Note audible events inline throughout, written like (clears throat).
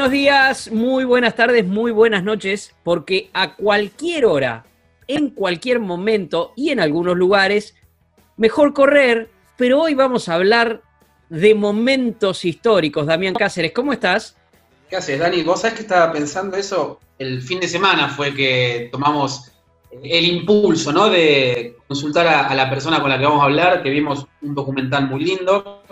Buenos días, muy buenas tardes, muy buenas noches, porque a cualquier hora, en cualquier momento y en algunos lugares, mejor correr, pero hoy vamos a hablar de momentos históricos. Damián Cáceres, ¿cómo estás? ¿Qué haces, Dani? Vos sabés que estaba pensando eso, el fin de semana fue que tomamos el impulso, ¿no? De consultar a, a la persona con la que vamos a hablar, que vimos un documental muy lindo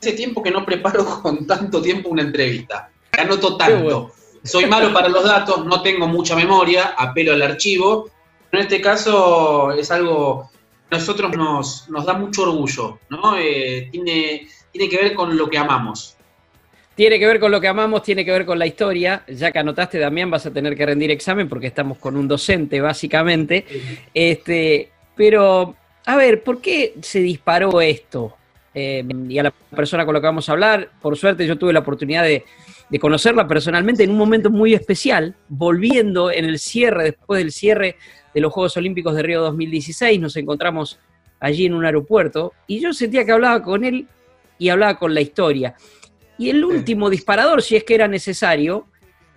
hace tiempo que no preparo (laughs) con tanto tiempo una entrevista. Anoto tanto. Soy malo para los datos, no tengo mucha memoria, apelo al archivo. En este caso es algo que a nosotros nos, nos da mucho orgullo, ¿no? Eh, tiene, tiene que ver con lo que amamos. Tiene que ver con lo que amamos, tiene que ver con la historia. Ya que anotaste, Damián, vas a tener que rendir examen porque estamos con un docente, básicamente. Este, pero, a ver, ¿por qué se disparó esto? Eh, y a la persona con la que vamos a hablar. Por suerte yo tuve la oportunidad de, conocerla personalmente en un momento muy especial, volviendo en el cierre, después del cierre de los Juegos Olímpicos de Río 2016, nos encontramos allí en un aeropuerto y yo sentía que hablaba con él y hablaba con la historia. Y el último disparador, si es que era necesario,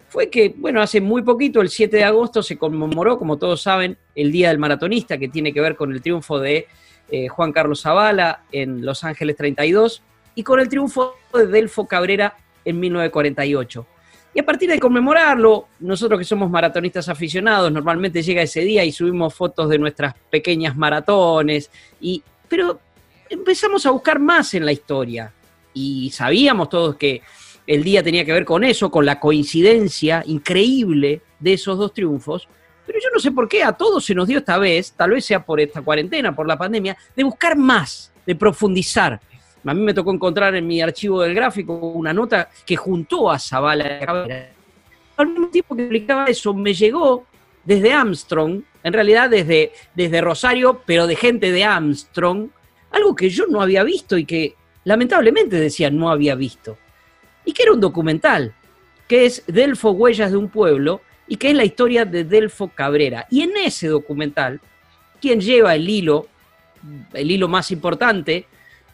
fue que, bueno, hace muy poquito, el 7 de agosto, se conmemoró, como todos saben, el Día del Maratonista, que tiene que ver con el triunfo de eh, Juan Carlos Zavala en Los Ángeles 32 y con el triunfo de Delfo Cabrera en 1948. Y a partir de conmemorarlo, nosotros que somos maratonistas aficionados, normalmente llega ese día y subimos fotos de nuestras pequeñas maratones, y, pero empezamos a buscar más en la historia. Y sabíamos todos que el día tenía que ver con eso, con la coincidencia increíble de esos dos triunfos, pero yo no sé por qué a todos se nos dio esta vez, tal vez sea por esta cuarentena, por la pandemia, de buscar más, de profundizar. A mí me tocó encontrar en mi archivo del gráfico una nota que juntó a Zavala Al mismo tiempo que explicaba eso, me llegó desde Armstrong, en realidad desde, desde Rosario, pero de gente de Armstrong, algo que yo no había visto y que lamentablemente decía no había visto. Y que era un documental, que es Delfo Huellas de un Pueblo, y que es la historia de Delfo Cabrera. Y en ese documental, quien lleva el hilo, el hilo más importante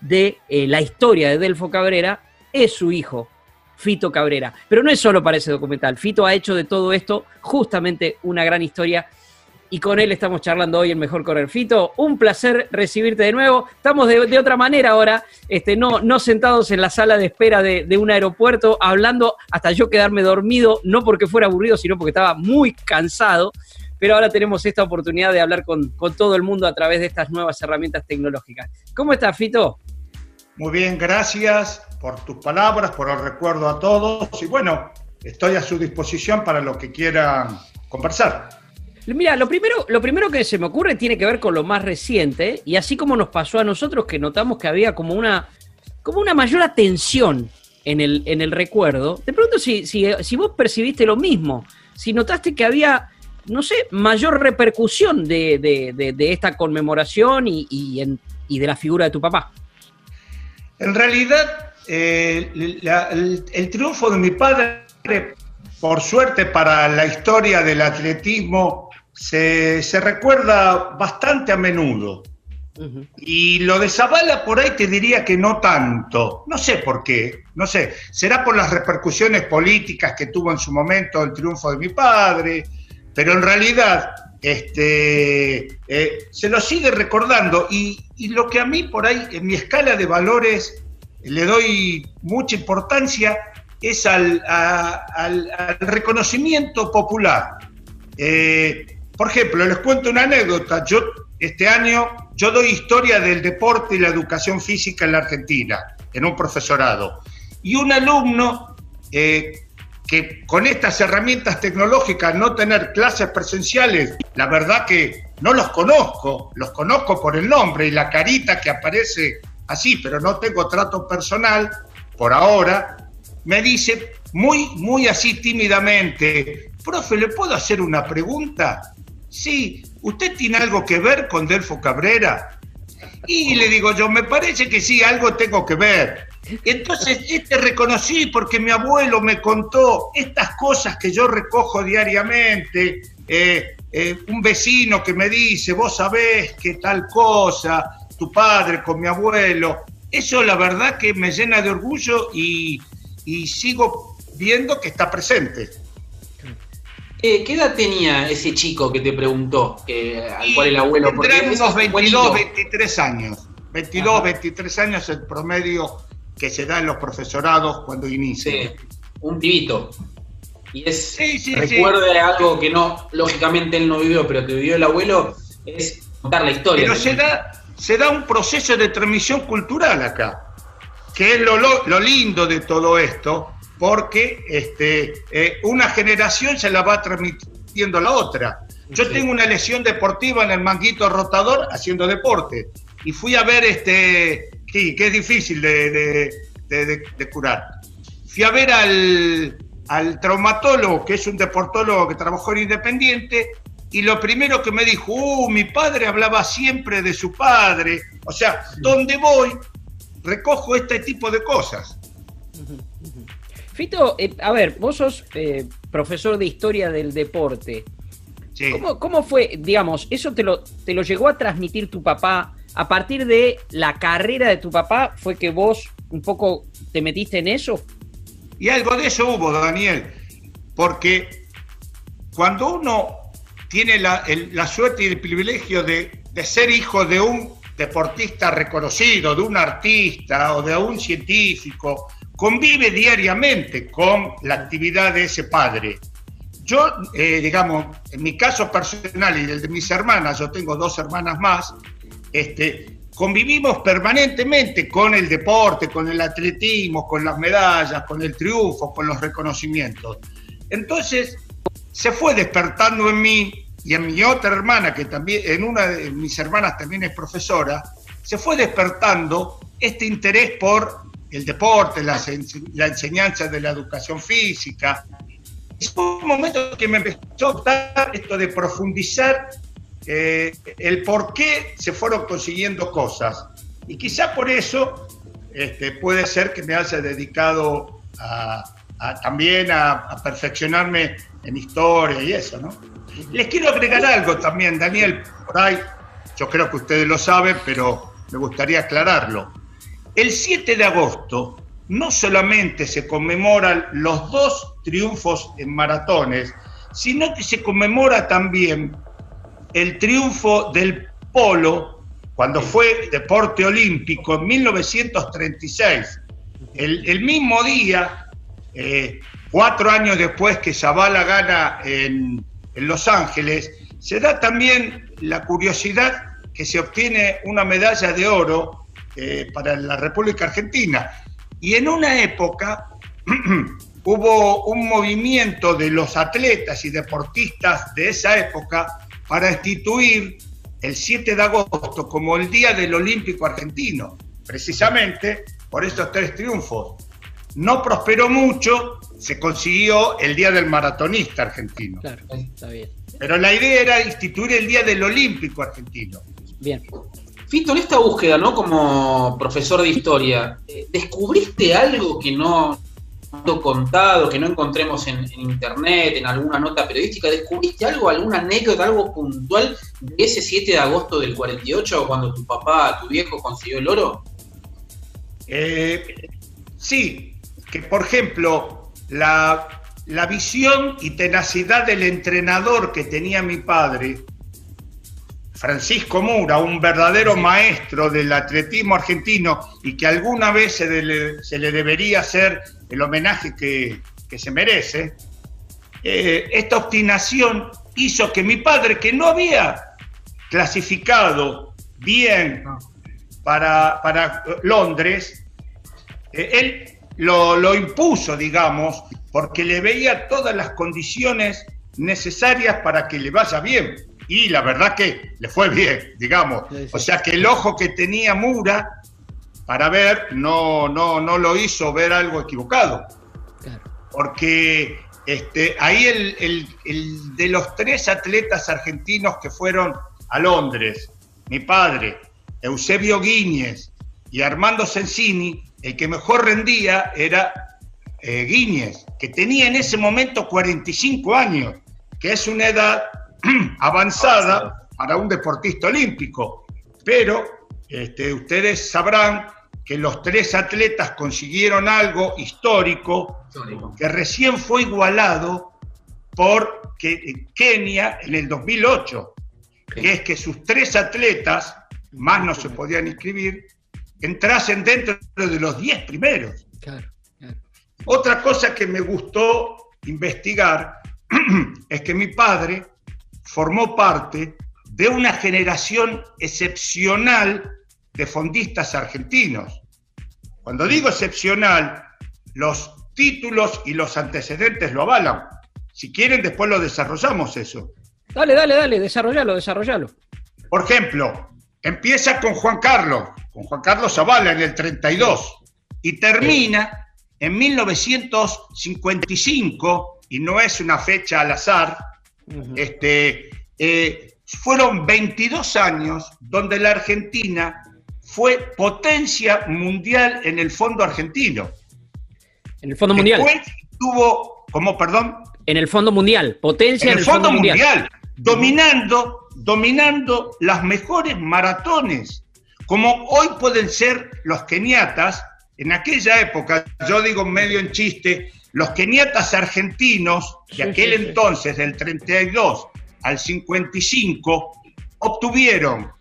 de eh, la historia de Delfo Cabrera, es su hijo, Fito Cabrera. Pero no es solo para ese documental. Fito ha hecho de todo esto justamente una gran historia y con él estamos charlando hoy en Mejor Correr. Fito, un placer recibirte de nuevo. Estamos de, otra manera ahora, este, no, sentados en la sala de espera de, un aeropuerto, hablando hasta yo quedarme dormido, no porque fuera aburrido, sino porque estaba muy cansado. Pero ahora tenemos esta oportunidad de hablar con, con todo el mundo a través de estas nuevas herramientas tecnológicas. ¿Cómo estás, Fito? Muy bien, gracias por tus palabras, por el recuerdo a todos. Y bueno, estoy a su disposición para lo que quieran conversar. Mira, lo primero, lo primero que se me ocurre tiene que ver con lo más reciente, y así como nos pasó a nosotros que notamos que había como una, como una mayor atención en el, en el recuerdo, te pregunto si, si, vos percibiste lo mismo, si notaste que había, no sé, mayor repercusión de, esta conmemoración y, y, de la figura de tu papá. En realidad, eh, el triunfo de mi padre, por suerte para la historia del atletismo, se, recuerda bastante a menudo. Y lo de Zavala por ahí te diría que no tanto. No sé por qué. No sé. Será por las repercusiones políticas que tuvo en su momento el triunfo de mi padre. Pero en realidad este, eh, se lo sigue recordando. Y, lo que a mí por ahí, en mi escala de valores, le doy mucha importancia es al, reconocimiento popular. Eh, por ejemplo, les cuento una anécdota. Yo este año yo doy historia del deporte y la educación física en la Argentina, en un profesorado. Y un alumno eh, que con estas herramientas tecnológicas, no tener clases presenciales, la verdad que no los conozco, los conozco por el nombre y la carita que aparece así, pero no tengo trato personal por ahora, me dice muy, muy así tímidamente, profe, ¿le puedo hacer una pregunta? Sí, ¿usted tiene algo que ver con Delfo Cabrera? Y le digo yo, me parece que sí, algo tengo que ver. Entonces, este reconocí porque mi abuelo me contó estas cosas que yo recojo diariamente. Eh, eh, un vecino que me dice, vos sabés que tal cosa, tu padre con mi abuelo. Eso la verdad que me llena de orgullo y, sigo viendo que está presente. Eh, ¿Qué edad tenía ese chico que te preguntó, al cual el abuelo? Porque unos 22, 23 años. 22, 23 años el promedio que se da en los profesorados cuando inicia. un pibito. Y es, recuerde algo que no, lógicamente él no vivió, pero que vivió el abuelo, es contar la historia. Pero se da, se da un proceso de transmisión cultural acá, que es lo, lo, lindo de todo esto, porque este, eh, una generación se la va transmitiendo a la otra. Yo tengo una lesión deportiva en el manguito rotador haciendo deporte y fui a ver este Sí, que es difícil de, curar. Fui a ver al, traumatólogo, que es un deportólogo que trabajó en Independiente, y lo primero que me dijo, uh, mi padre hablaba siempre de su padre. O sea, donde voy, recojo este tipo de cosas. Fito, eh, a ver, vos sos eh, profesor de historia del deporte. Sí. ¿Cómo, ¿Cómo, fue, digamos, eso te lo, te lo llegó a transmitir tu papá a partir de la carrera de tu papá fue que vos un poco te metiste en eso. Y algo de eso hubo, Daniel, porque cuando uno tiene la, suerte y el privilegio de, ser hijo de un deportista reconocido, de un artista o de un científico, convive diariamente con la actividad de ese padre. Yo, eh, digamos, en mi caso personal y el de mis hermanas, yo tengo dos hermanas más, este, convivimos permanentemente con el deporte, con el atletismo, con las medallas, con el triunfo, con los reconocimientos. Entonces, se fue despertando en mí y en mi otra hermana, que también, en una de mis hermanas también es profesora, se fue despertando este interés por el deporte, la, enseñanza de la educación física. Fue un momento que me empezó a gustar esto de profundizar eh, el por qué se fueron consiguiendo cosas. Y quizá por eso este, puede ser que me haya dedicado también a, perfeccionarme en historia y eso, ¿no? Les quiero agregar algo también, Daniel, por ahí, yo creo que ustedes lo saben, pero me gustaría aclararlo. El 7 de agosto no solamente se conmemoran los dos triunfos en maratones, sino que se conmemora también el triunfo del polo cuando fue deporte olímpico en 1936. El, mismo día, eh, cuatro años después que Zavala gana en, Los Ángeles, se da también la curiosidad que se obtiene una medalla de oro eh, para la República Argentina. Y en una época (clears throat) hubo un movimiento de los atletas y deportistas de esa época para instituir el 7 de agosto como el Día del Olímpico Argentino, precisamente por estos tres triunfos. No prosperó mucho, se consiguió el Día del Maratonista Argentino. Claro, está bien. Pero la idea era instituir el Día del Olímpico Argentino. Bien. Fito, en esta búsqueda, ¿no? Como profesor de historia, eh, ¿descubriste algo que no, contado, que no encontremos en, internet, en alguna nota periodística, ¿descubriste algo, alguna anécdota, algo puntual de ese 7 de agosto del 48 cuando tu papá, tu viejo consiguió el oro? Eh, sí, que por ejemplo, la, la visión y tenacidad del entrenador que tenía mi padre, Francisco Mura, un verdadero maestro del atletismo argentino y que alguna vez se, le, debería hacer el homenaje que, se merece, eh, esta obstinación hizo que mi padre, que no había clasificado bien para, para Londres, eh, él lo, lo impuso, digamos, porque le veía todas las condiciones necesarias para que le vaya bien. Y la verdad que le fue bien, digamos. O sea que el ojo que tenía Mura para ver no, no, no lo hizo ver algo equivocado. Porque este, ahí el, el, de los tres atletas argentinos que fueron a Londres, mi padre, Eusebio Guíñez y Armando Sensini, el que mejor rendía era eh, Guíñez, que tenía en ese momento 45 años, que es una edad (clears throat) avanzada para un deportista olímpico. Pero este, ustedes sabrán que los tres atletas consiguieron algo histórico que recién fue igualado por Kenia en el 2008, que es que sus tres atletas, más no se podían inscribir, entrasen dentro de los 10 primeros. Otra cosa que me gustó investigar (clears throat) es que mi padre formó parte de una generación excepcional de fondistas argentinos. Cuando digo excepcional, los títulos y los antecedentes lo avalan. Si quieren, después lo desarrollamos eso. Dale, dale, dale, desarrollalo, desarrollalo. Por ejemplo, empieza con Juan Carlos, con Juan Carlos Zavala en el 32 y termina en 1955, y no es una fecha al azar, este, eh, fueron 22 años donde la Argentina fue potencia mundial en el fondo argentino. En el fondo mundial. Después tuvo, ¿cómo, perdón? En el fondo mundial, potencia en el, fondo, mundial, dominando, dominando las mejores maratones, como hoy pueden ser los keniatas, en aquella época, yo digo medio en chiste, los keniatas argentinos de aquel entonces, del 32 al 55, obtuvieron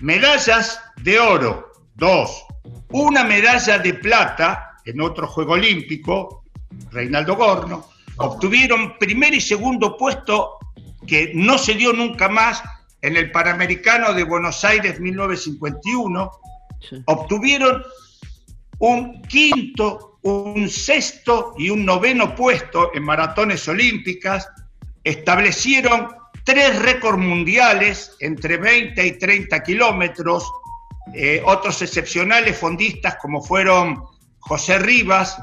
medallas de oro, dos, una medalla de plata en otro Juego Olímpico, Reinaldo Gorno, obtuvieron primer y segundo puesto que no se dio nunca más en el Panamericano de Buenos Aires 1951, obtuvieron un quinto, un sexto y un noveno puesto en maratones olímpicas, establecieron tres récords mundiales entre 20 y 30 kilómetros, eh, otros excepcionales fondistas como fueron José Rivas,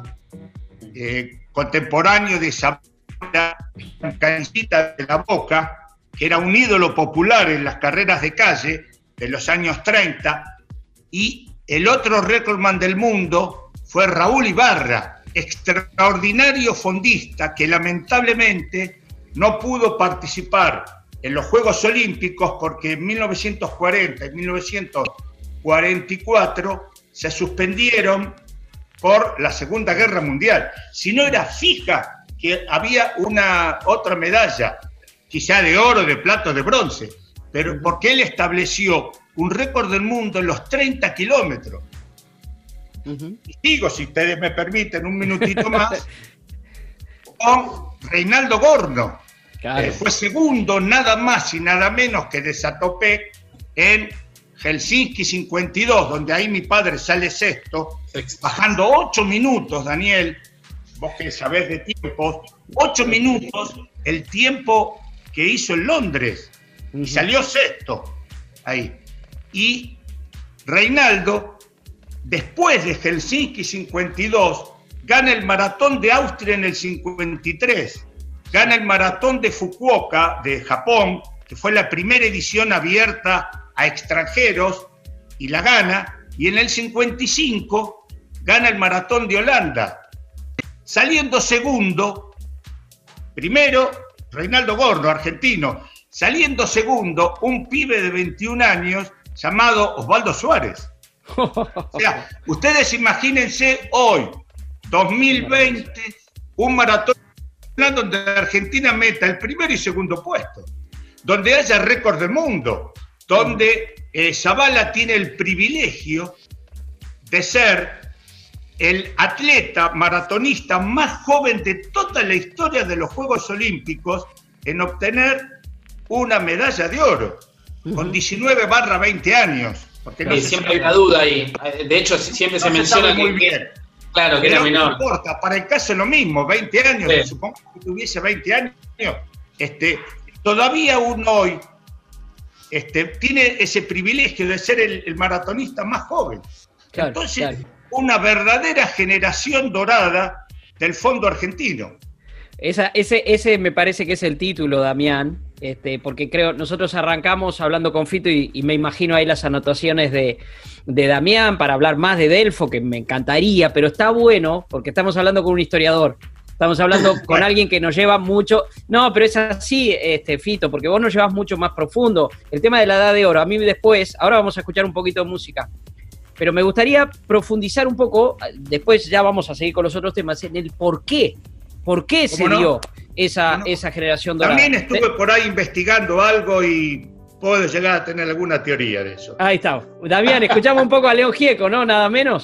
eh, contemporáneo de Zamora, Cancita de la Boca, que era un ídolo popular en las carreras de calle de los años 30, y el otro récordman del mundo fue Raúl Ibarra, extraordinario fondista que lamentablemente no pudo participar en los Juegos Olímpicos porque en 1940 y 1944 se suspendieron por la Segunda Guerra Mundial. Si no era fija que había una otra medalla, quizá de oro, de plata, de bronce, pero porque él estableció un récord del mundo en los 30 kilómetros. Y digo, si ustedes me permiten un minutito más, (laughs) con Reinaldo Gorno, que fue segundo nada más y nada menos que de Satopek en Helsinki 52, donde ahí mi padre sale sexto, bajando ocho minutos, Daniel, vos que sabés de tiempo, ocho minutos el tiempo que hizo en Londres, y salió sexto ahí. Y Reinaldo, después de Helsinki 52, gana el maratón de Austria en el 53, gana el maratón de Fukuoka de Japón, que fue la primera edición abierta a extranjeros, y la gana, y en el 55 gana el maratón de Holanda, saliendo segundo, primero Reinaldo Gordo, argentino, saliendo segundo un pibe de 21 años llamado Osvaldo Suárez. O sea, ustedes imagínense hoy, 2020, un maratón donde Argentina meta el primer y segundo puesto, donde haya récord del mundo, donde eh, tiene el privilegio de ser el atleta maratonista más joven de toda la historia de los Juegos Olímpicos en obtener una medalla de oro. con 19 barra 20 años. Porque no siempre hay una duda ahí. De hecho, siempre se menciona muy bien. Claro, que era menor. No importa, para el caso es lo mismo, 20 años, supongo que tuviese 20 años, este, todavía uno hoy este, tiene ese privilegio de ser el, maratonista más joven. Entonces, una verdadera generación dorada del fondo argentino. Esa, ese, ese me parece que es el título, Damián, este, porque creo, nosotros arrancamos hablando con Fito y, me imagino ahí las anotaciones de, de, Damián para hablar más de Delfo, que me encantaría, pero está bueno porque estamos hablando con un historiador. Estamos hablando (laughs) con alguien que nos lleva mucho. No, pero es así, este, Fito, porque vos nos llevas mucho más profundo. El tema de la edad de oro, a mí después, ahora vamos a escuchar un poquito de música, pero me gustaría profundizar un poco, después ya vamos a seguir con los otros temas, en el por qué. ¿Por qué se dio esa, esa generación dorada? También estuve por ahí investigando algo y puedo llegar a tener alguna teoría de eso. Ahí está. Damián, escuchamos un poco a León Gieco, ¿no? Nada menos.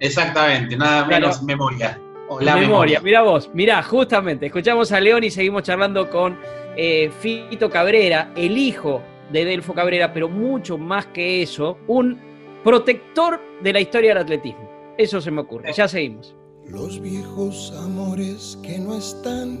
Exactamente, nada menos memoria la memoria. Mira vos, mira, justamente, escuchamos a León y seguimos charlando con eh, Fito Cabrera, el hijo de Delfo Cabrera, pero mucho más que eso, un protector de la historia del atletismo. Eso se me ocurre. Ya seguimos. Los viejos amores que no están,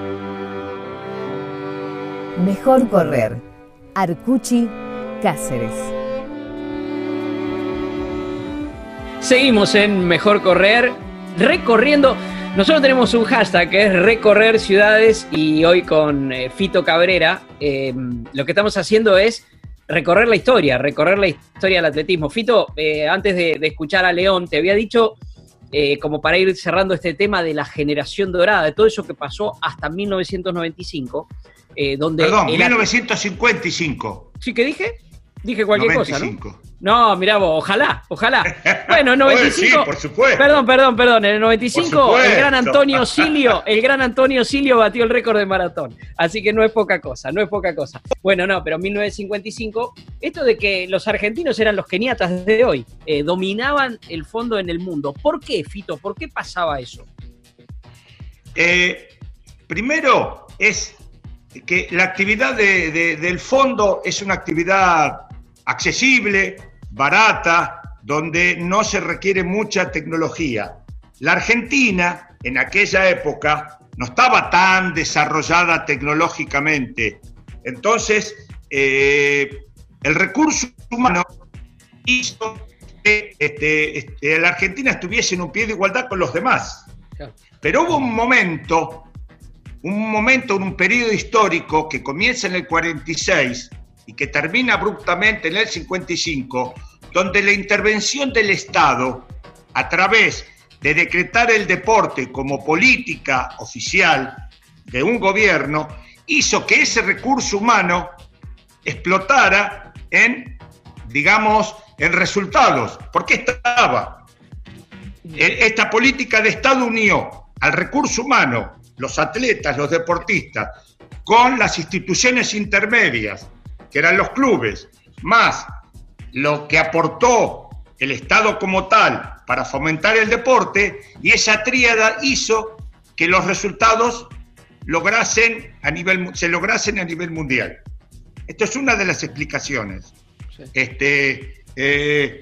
Mejor correr. Arcuchi Cáceres. Seguimos en Mejor Correr, recorriendo nosotros tenemos un hashtag que es recorrer ciudades y hoy con eh, Fito Cabrera eh, lo que estamos haciendo es recorrer la historia, recorrer la historia del atletismo. Fito, eh, antes de, escuchar a León, te había dicho, como para ir cerrando este tema de la generación dorada, de todo eso que pasó hasta 1995, donde... Perdón, 1955. ¿Sí que dije? Dije cualquier cosa, ¿no? No, mirá vos, ojalá, ojalá. (laughs) Bueno, en 95. sí, por supuesto. Perdón, perdón, perdón. En el 95, el gran Antonio (laughs) Silio, el gran Antonio Silio batió el récord de maratón. Así que no es poca cosa, no es poca cosa. Bueno, no, pero en 1955, esto de que los argentinos eran los keniatas de hoy, eh, dominaban el fondo en el mundo. ¿Por qué, Fito? ¿Por qué pasaba eso? Eh, primero, es que la actividad del fondo es una actividad accesible, barata, donde no se requiere mucha tecnología. La Argentina, en aquella época, no estaba tan desarrollada tecnológicamente. Entonces, eh, el recurso humano hizo que este, este, la Argentina estuviese en un pie de igualdad con los demás. Pero hubo un momento, un momento, un periodo histórico que comienza en el 46 y que termina abruptamente en el 55, donde la intervención del Estado a través de decretar el deporte como política oficial de un gobierno hizo que ese recurso humano explotara en, digamos, en resultados. porque estaba? E, esta política de Estado unió al recurso humano, los atletas, los deportistas, con las instituciones intermedias, que eran los clubes, más lo que aportó el Estado como tal para fomentar el deporte, y esa tríada hizo que los resultados lograsen a nivel, se lograsen a nivel mundial. Esto es una de las explicaciones. Este, eh,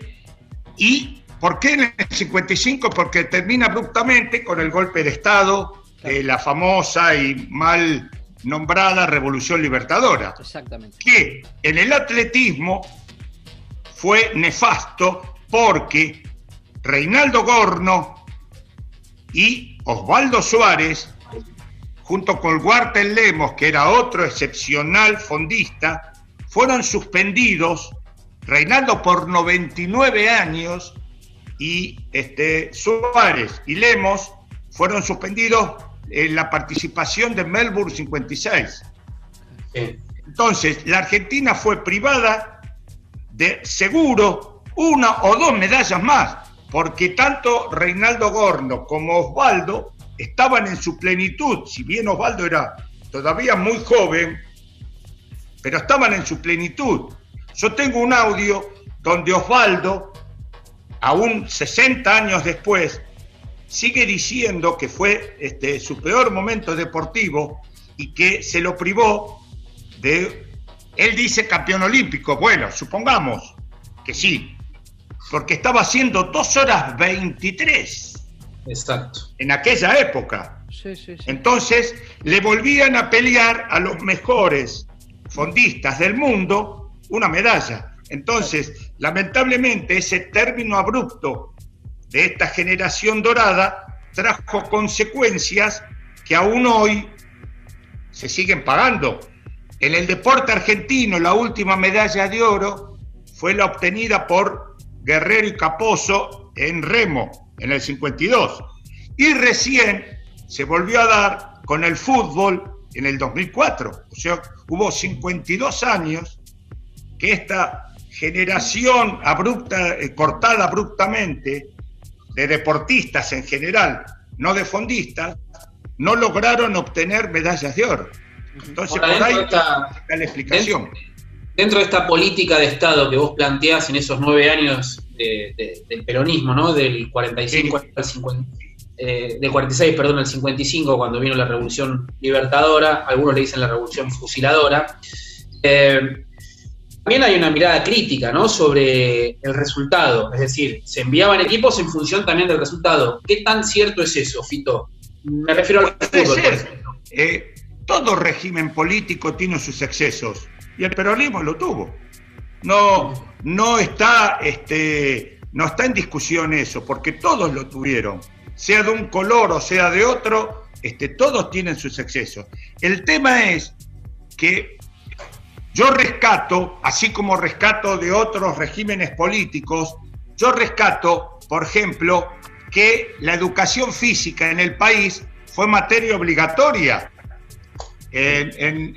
¿Y por qué en el 55? Porque termina abruptamente con el golpe de Estado, de la famosa y mal nombrada Revolución Libertadora. Exactamente. Que en el atletismo fue nefasto porque Reinaldo Gorno y Osvaldo Suárez, junto con Walter Lemos, que era otro excepcional fondista, fueron suspendidos, Reinaldo por 99 años y este, Suárez y Lemos fueron suspendidos en la participación de Melbourne 56. Entonces, la Argentina fue privada de seguro una o dos medallas más, porque tanto Reinaldo Gorno como Osvaldo estaban en su plenitud, si bien Osvaldo era todavía muy joven, pero estaban en su plenitud. Yo tengo un audio donde Osvaldo, aún 60 años después, sigue diciendo que fue este, su peor momento deportivo y que se lo privó de, él dice campeón olímpico, bueno, supongamos que sí, porque estaba haciendo 2 horas 23. Exacto. En aquella época. Entonces le volvían a pelear a los mejores fondistas del mundo una medalla. Entonces, lamentablemente, ese término abrupto de esta generación dorada trajo consecuencias que aún hoy se siguen pagando. En el deporte argentino, la última medalla de oro fue la obtenida por Guerrero y Caposo en remo en el 52. Y recién se volvió a dar con el fútbol en el 2004. O sea, hubo 52 años que esta generación abrupta, eh, cortada abruptamente de deportistas en general, no de fondistas, no lograron obtener medallas de oro. Entonces, por ahí está la explicación. Dentro, de esta política de Estado que vos planteás en esos nueve años del peronismo, ¿no? Del 45 al 50, eh, del 46, perdón, al 55, cuando vino la Revolución Libertadora, algunos le dicen la Revolución Fusiladora. Eh, también hay una mirada crítica ¿no? sobre el resultado, es decir, se enviaban equipos en función también del resultado. ¿Qué tan cierto es eso, Fito? Me refiero al fútbol, eh, todo régimen político tiene sus excesos y el peronismo lo tuvo. No, no, está, este, no está en discusión eso, porque todos lo tuvieron, sea de un color o sea de otro, este, todos tienen sus excesos. El tema es que yo rescato, así como rescato de otros regímenes políticos, yo rescato, por ejemplo, que la educación física en el país fue materia obligatoria en,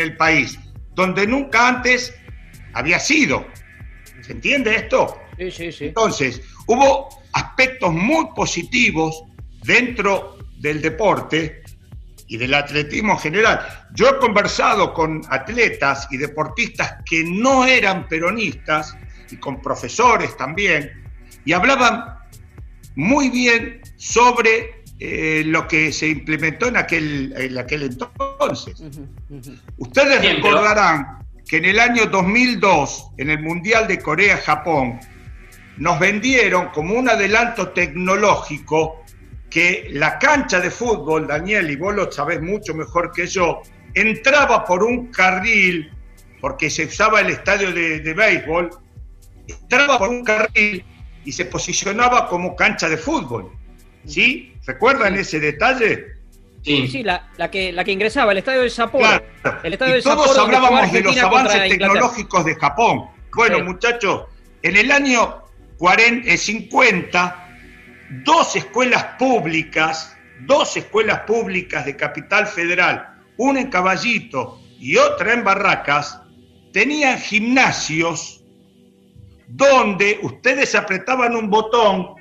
el país, donde nunca antes había sido. ¿Se entiende esto? Sí, sí, sí. Entonces, hubo aspectos muy positivos dentro del deporte y del atletismo en general. Yo he conversado con atletas y deportistas que no eran peronistas y con profesores también, y hablaban muy bien sobre eh, lo que se implementó en aquel, en aquel entonces. Ustedes recordarán que en el año 2002, en el Mundial de Corea-Japón, nos vendieron como un adelanto tecnológico que la cancha de fútbol, Daniel, y vos lo sabés mucho mejor que yo, entraba por un carril, porque se usaba el estadio de, de béisbol, entraba por un carril y se posicionaba como cancha de fútbol. ¿Sí? ¿Recuerdan ese detalle? Sí, sí, la, que, la que ingresaba, el estadio de Sapporo. El estadio y todos hablábamos de los avances tecnológicos de Japón. Bueno, muchachos, en el año 40, 50, eh, dos escuelas públicas, dos escuelas públicas de Capital Federal, una en Caballito y otra en Barracas, tenían gimnasios donde ustedes apretaban un botón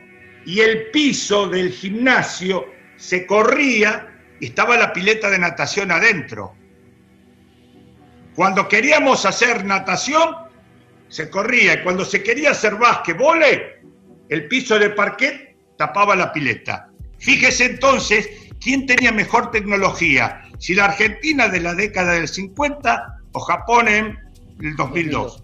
y el piso del gimnasio se corría y estaba la pileta de natación adentro. Cuando queríamos hacer natación, se corría y cuando se quería hacer básquetbol, el piso de parquet tapaba la pileta. Fíjese entonces quién tenía mejor tecnología, si la Argentina de la década del 50 o Japón en el 2002.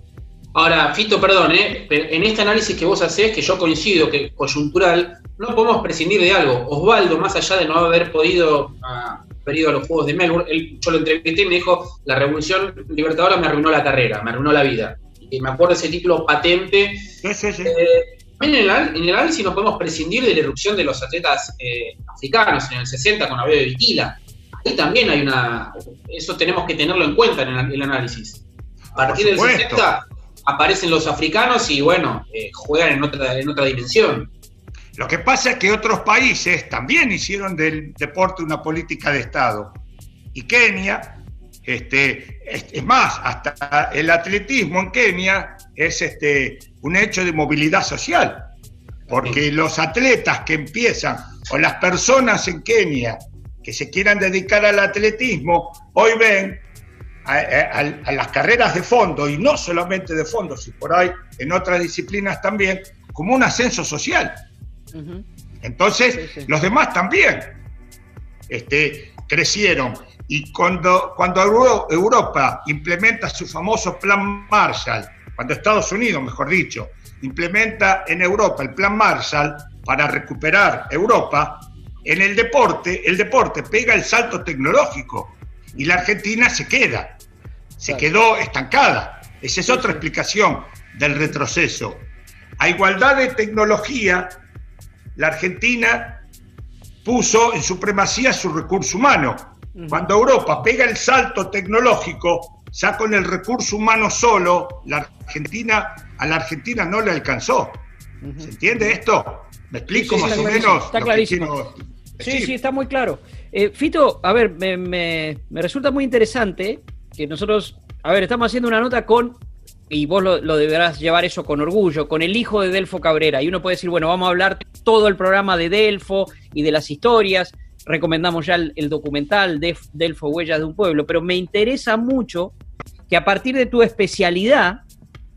Ahora, Fito, perdón, ¿eh? en este análisis que vos hacés, que yo coincido que coyuntural, no podemos prescindir de algo. Osvaldo, más allá de no haber podido a, ir a los Juegos de Melbourne, yo lo entrevisté y me dijo, la Revolución Libertadora me arruinó la carrera, me arruinó la vida. Y me acuerdo ese título patente. Sí, sí, sí. Eh, en, el, en el análisis no podemos prescindir de la erupción de los atletas eh, africanos en el 60 con Abel de Vitila. Ahí también hay una... Eso tenemos que tenerlo en cuenta en el, análisis. A partir del 60 aparecen los africanos y bueno, eh, juegan en otra, en otra dimensión. Lo que pasa es que otros países también hicieron del deporte una política de Estado. Y Kenia, este, es, más, hasta el atletismo en Kenia es este, un hecho de movilidad social. Porque los atletas que empiezan, o las personas en Kenia que se quieran dedicar al atletismo, hoy ven a, las carreras de fondo, y no solamente de fondo, si por ahí en otras disciplinas también, como un ascenso social. Entonces, los demás también este, crecieron. Y cuando, cuando Europa implementa su famoso plan Marshall, cuando Estados Unidos, mejor dicho, implementa en Europa el plan Marshall para recuperar Europa, en el deporte, el deporte pega el salto tecnológico y la Argentina se queda, se quedó estancada. Esa es otra explicación del retroceso. A igualdad de tecnología, la Argentina puso en supremacía su recurso humano. Cuando Europa pega el salto tecnológico, ya con el recurso humano solo, la Argentina, a la Argentina no le alcanzó. ¿Se entiende esto? ¿Me explico más o menos? Está clarísimo. Sí, sí, está muy claro. Eh, Fito, a ver, me, resulta muy interesante que nosotros, a ver, estamos haciendo una nota con, y vos lo, deberás llevar eso con orgullo, con el hijo de Delfo Cabrera. Y uno puede decir, bueno, vamos a hablar todo el programa de Delfo y de las historias. Recomendamos ya el, documental de Delfo Huellas de un Pueblo, pero me interesa mucho que a partir de tu especialidad,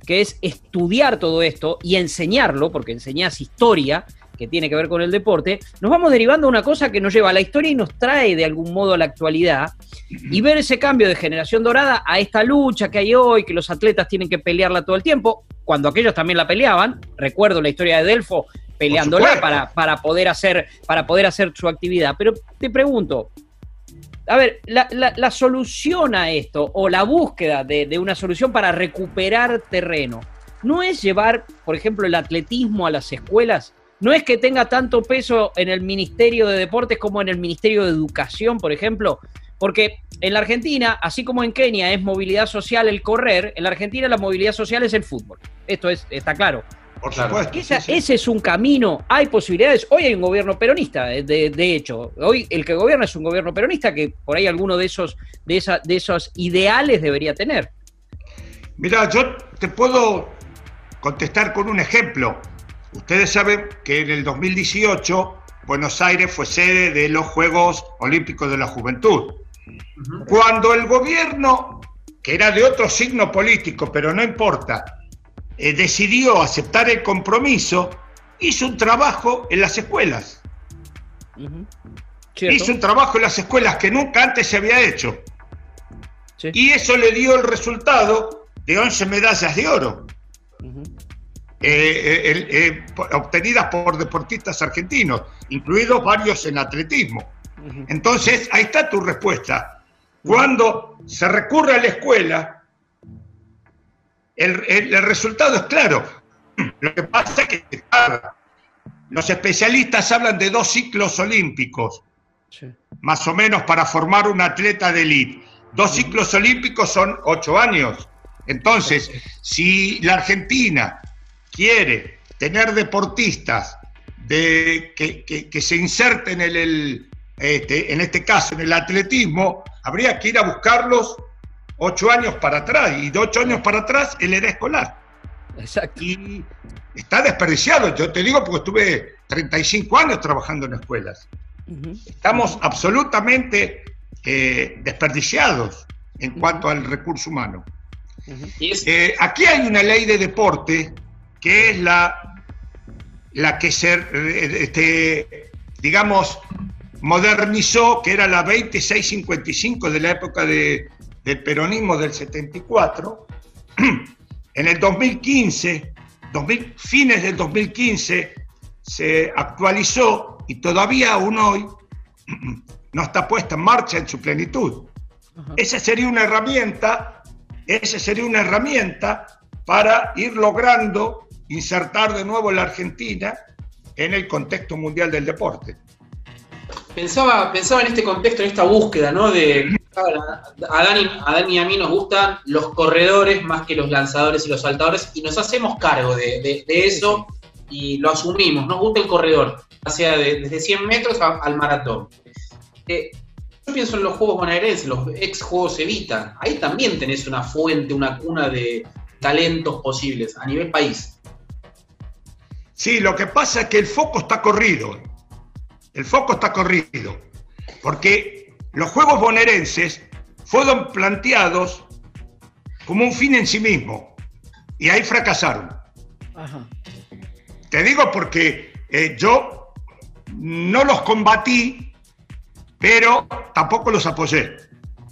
que es estudiar todo esto y enseñarlo, porque enseñás historia, que tiene que ver con el deporte, nos vamos derivando a una cosa que nos lleva a la historia y nos trae de algún modo a la actualidad y ver ese cambio de generación dorada a esta lucha que hay hoy, que los atletas tienen que pelearla todo el tiempo, cuando aquellos también la peleaban, recuerdo la historia de Delfo peleándola para, para, poder hacer, para poder hacer su actividad, pero te pregunto, a ver, la, solución a esto o la búsqueda de, de una solución para recuperar terreno, ¿no es llevar, por ejemplo, el atletismo a las escuelas? no es que tenga tanto peso en el Ministerio de Deportes como en el Ministerio de Educación, por ejemplo, porque en la Argentina, así como en Kenia es movilidad social el correr, en la Argentina la movilidad social es el fútbol. Esto es, está claro. Por supuesto. Ese es un camino, hay posibilidades. Hoy hay un gobierno peronista, de, hecho. Hoy el que gobierna es un gobierno peronista que por ahí alguno de esos, de, esa, de esos ideales debería tener. Mira, yo te puedo contestar con un ejemplo. Ustedes saben que en el 2018 Buenos Aires fue sede de los Juegos Olímpicos de la Juventud. Cuando el gobierno, que era de otro signo político, pero no importa, eh, decidió aceptar el compromiso, hizo un trabajo en las escuelas. Hizo un trabajo en las escuelas que nunca antes se había hecho. Y eso le dio el resultado de 11 medallas de oro. Eh, eh, eh, obtenidas por deportistas argentinos, incluidos varios en atletismo. Entonces, ahí está tu respuesta. Cuando se recurre a la escuela, el, resultado es claro. Lo que pasa es que los especialistas hablan de dos ciclos olímpicos, más o menos para formar un atleta de élite. Dos ciclos olímpicos son ocho años. Entonces, si la Argentina quiere tener deportistas de, que, se inserten en, el, este, en este caso en el atletismo, habría que ir a buscarlos ocho años para atrás, y de ocho años para atrás él era escolar. Exacto. Y está desperdiciado, yo te digo porque estuve 35 años trabajando en escuelas. Estamos absolutamente eh, desperdiciados en cuanto al recurso humano. Eh, aquí hay una ley de deporte que es la, la que se, este, digamos, modernizó, que era la 2655 de la época de, del peronismo del 74. (clears throat) En el 2015, fines del 2015, se actualizó y todavía aún hoy (clears throat) no está puesta en marcha en su plenitud. Esa sería una herramienta, esa sería una herramienta para ir logrando insertar de nuevo la Argentina en el contexto mundial del deporte. Pensaba, pensaba en este contexto, en esta búsqueda, ¿no? De a Dani, y, a mí nos gustan los corredores más que los lanzadores y los saltadores, y nos hacemos cargo de, eso y lo asumimos. Nos gusta el corredor, sea desde 100 metros al maratón. Eh, yo pienso en los Juegos bonaerenses, los ex Juegos Evita. Ahí también tenés una fuente, una cuna de talentos posibles a nivel país. Sí, lo que pasa es que el foco está corrido. El foco está corrido. Porque los Juegos bonaerenses fueron planteados como un fin en sí mismo. Y ahí fracasaron. Te digo porque eh, yo no los combatí, pero tampoco los apoyé.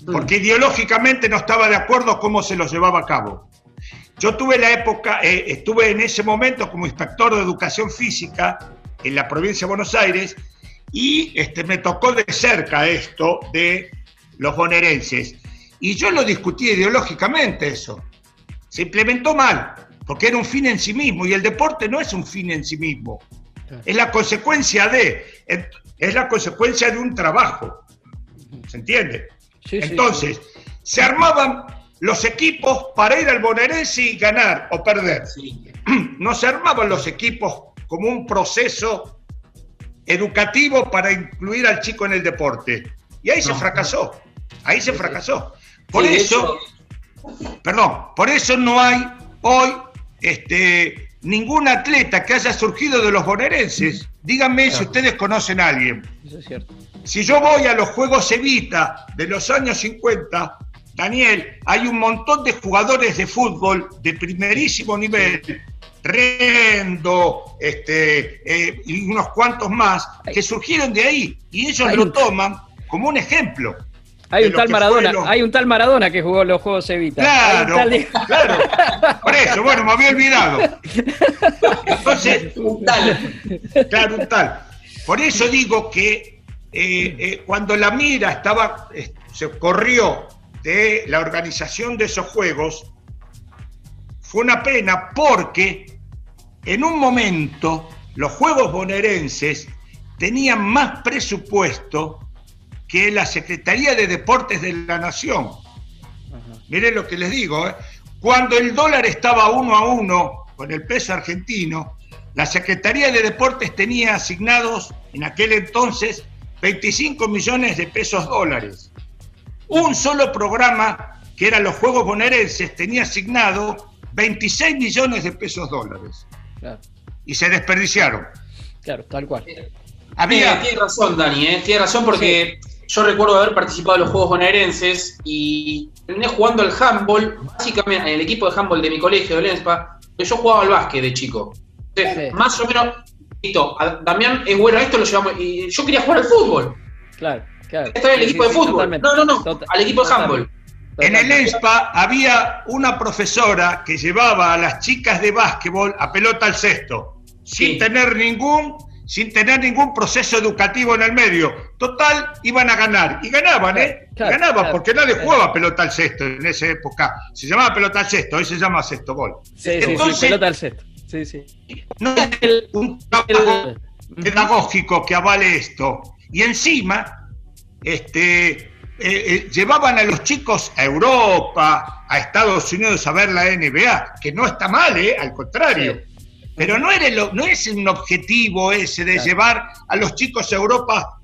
Porque ideológicamente no estaba de acuerdo cómo se los llevaba a cabo. Yo tuve la época, eh, estuve en ese momento como inspector de educación física en la provincia de Buenos Aires y este, me tocó de cerca esto de los bonaerenses. Y yo lo discutí ideológicamente eso. Se implementó mal, porque era un fin en sí mismo y el deporte no es un fin en sí mismo. Es la consecuencia de, es la consecuencia de un trabajo. ¿Se entiende? Entonces, se armaban los equipos para ir al bonaerense y ganar o perder. (clears throat) No se armaban los equipos como un proceso educativo para incluir al chico en el deporte. Y ahí se fracasó. Ahí se fracasó. Por eso, perdón, por eso no hay hoy este, ningún atleta que haya surgido de los bonaerenses. Díganme si ustedes conocen a alguien. Eso es cierto. Si yo voy a los Juegos Evita de los años 50, Daniel, hay un montón de jugadores de fútbol de primerísimo nivel, Rendo, este, eh, y unos cuantos más, que surgieron de ahí y ellos lo toman como un ejemplo. Hay un tal Maradona, hay un tal Maradona que jugó los Juegos Evita. Claro, claro. Por eso, bueno, me había olvidado. Entonces, un tal. Claro, un tal. Por eso digo que eh, eh, cuando la mira estaba, se corrió de la organización de esos juegos fue una pena porque en un momento los Juegos bonaerenses tenían más presupuesto que la Secretaría de Deportes de la Nación. Miren lo que les digo, ¿eh? cuando el dólar estaba uno a uno con el peso argentino, la Secretaría de Deportes tenía asignados en aquel entonces 25 millones de pesos dólares un solo programa, que eran los Juegos Bonaerenses, tenía asignado 26 millones de pesos dólares. Y se desperdiciaron. Claro, tal cual. Había... Tiene, razón, Dani, ¿eh? tiene razón porque yo recuerdo haber participado en los Juegos Bonaerenses y terminé jugando al handball, básicamente en el equipo de handball de mi colegio de Lenspa, que yo jugaba al básquet de chico. Más o menos, listo, Damián es bueno esto, lo llevamos, y yo quería jugar al fútbol. Claro. Claro. en el equipo de fútbol. no, no, no, al equipo de handball. En el ESPA había una profesora que llevaba a las chicas de básquetbol a pelota al cesto, sin Sí. tener ningún, sin tener ningún proceso educativo en el medio. Total, iban a ganar. Y ganaban, ¿eh? Claro, ganaban, claro, porque nadie claro. jugaba pelota al cesto en esa época. Se llamaba pelota al cesto, hoy se llama cesto gol. Sí, sí, sí, Entonces- pelota al cesto. Sí, sí. No es El- un trabajo el- pedagógico que avale esto. Y encima, este, eh, eh, llevaban a los chicos a Europa, a Estados Unidos a ver la NBA, que no está mal, ¿eh? al contrario. Pero no, era lo- no es un objetivo ese de Claro. llevar a los chicos a Europa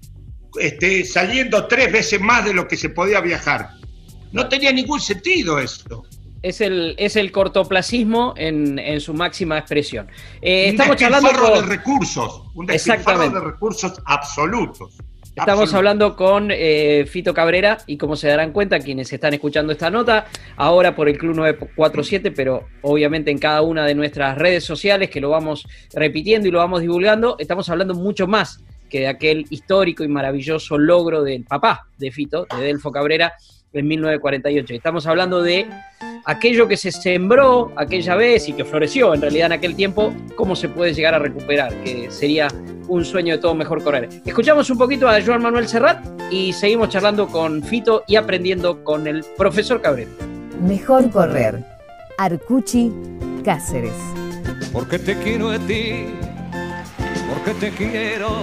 este, saliendo tres veces más de lo que se podía viajar. No tenía ningún sentido esto. Es el, es el cortoplacismo en, en su máxima expresión. Eh, un estamos charlando despilfarro con, de recursos, un despilfarro de recursos absolutos. Estamos hablando con eh, Fito Cabrera y como se darán cuenta quienes están escuchando esta nota, ahora por el Club 947, pero obviamente en cada una de nuestras redes sociales que lo vamos repitiendo y lo vamos divulgando, estamos hablando mucho más que de aquel histórico y maravilloso logro del papá de Fito, de Delfo Cabrera, en 1948. Estamos hablando de aquello que se sembró aquella vez y que floreció en realidad en aquel tiempo, cómo se puede llegar a recuperar, que sería un sueño de todo mejor correr. Escuchamos un poquito a Joan Manuel Serrat y seguimos charlando con Fito y aprendiendo con el profesor Cabrera. Mejor correr. Arcuchi Cáceres. porque te quiero a ti, porque te quiero.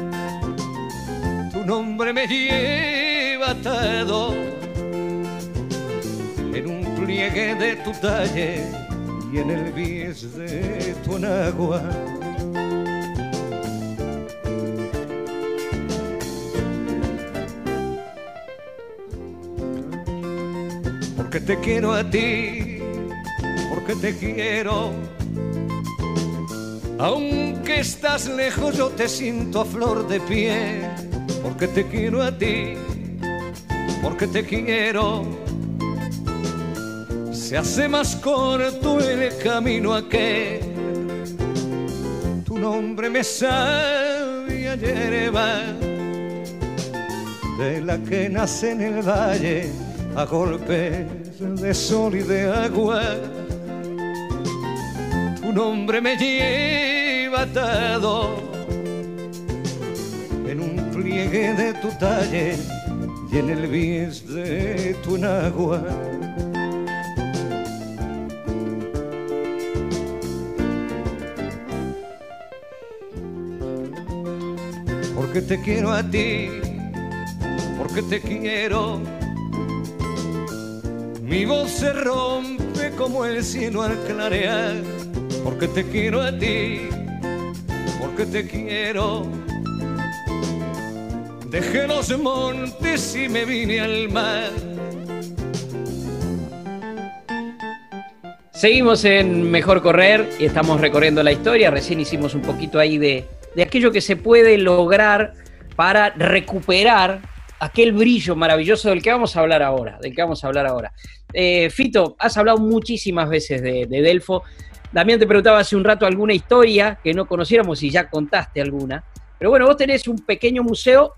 Tu nombre me lleva atado en un pliegue de tu talle y en el bies de tu enagua. Porque te quiero a ti, porque te quiero. Aunque estás lejos, yo te siento a flor de piel. Porque te quiero a ti, porque te quiero. Se hace más corto el camino aquel. Tu nombre me sabe a hierba, de la que nace en el valle a golpes de sol y de agua tu nombre me lleva atado pliegue de tu talle y en el bies de tu enagua. Porque te quiero a ti, porque te quiero. Mi voz se rompe como el cielo al clarear, porque te quiero a ti, porque te quiero. Dejé los montes y me vine al mar. Seguimos en Mejor Correr y estamos recorriendo la historia. Recién hicimos un poquito ahí de, de aquello que se puede lograr para recuperar aquel brillo maravilloso del que vamos a hablar ahora. Del que vamos a hablar ahora. Eh, Fito, has hablado muchísimas veces de, de Delfo. Damián te preguntaba hace un rato alguna historia que no conociéramos y ya contaste alguna. Pero bueno, vos tenés un pequeño museo,